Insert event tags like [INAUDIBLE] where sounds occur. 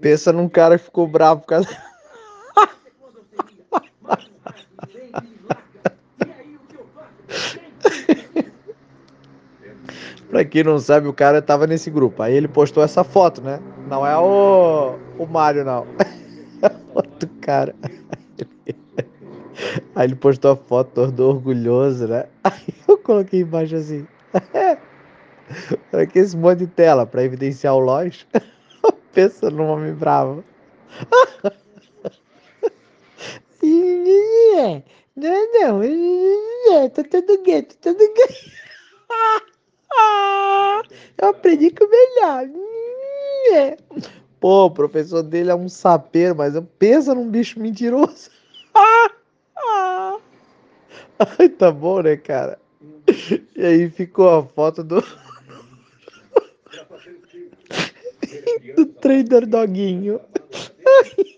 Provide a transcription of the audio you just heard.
Pensa num cara que ficou bravo por causa. [LAUGHS] pra quem não sabe, o cara tava nesse grupo. Aí ele postou essa foto, né? Não é o, o Mário, não. [LAUGHS] É outro cara. Aí ele postou a foto todo orgulhoso, né? Aí eu coloquei embaixo assim. [LAUGHS] Pra que esse monte de tela? Pra evidenciar o Lois? Pensa num homem bravo. [LAUGHS] Não, não, tá tudo gay, tá tudo gay. [LAUGHS] Eu aprendi com o melhor. Pô, o professor dele é um sapeiro, mas pensa num bicho mentiroso. [LAUGHS] Ai, tá bom, né, cara? E aí ficou a foto do. [LAUGHS] do trader doguinho. [LAUGHS]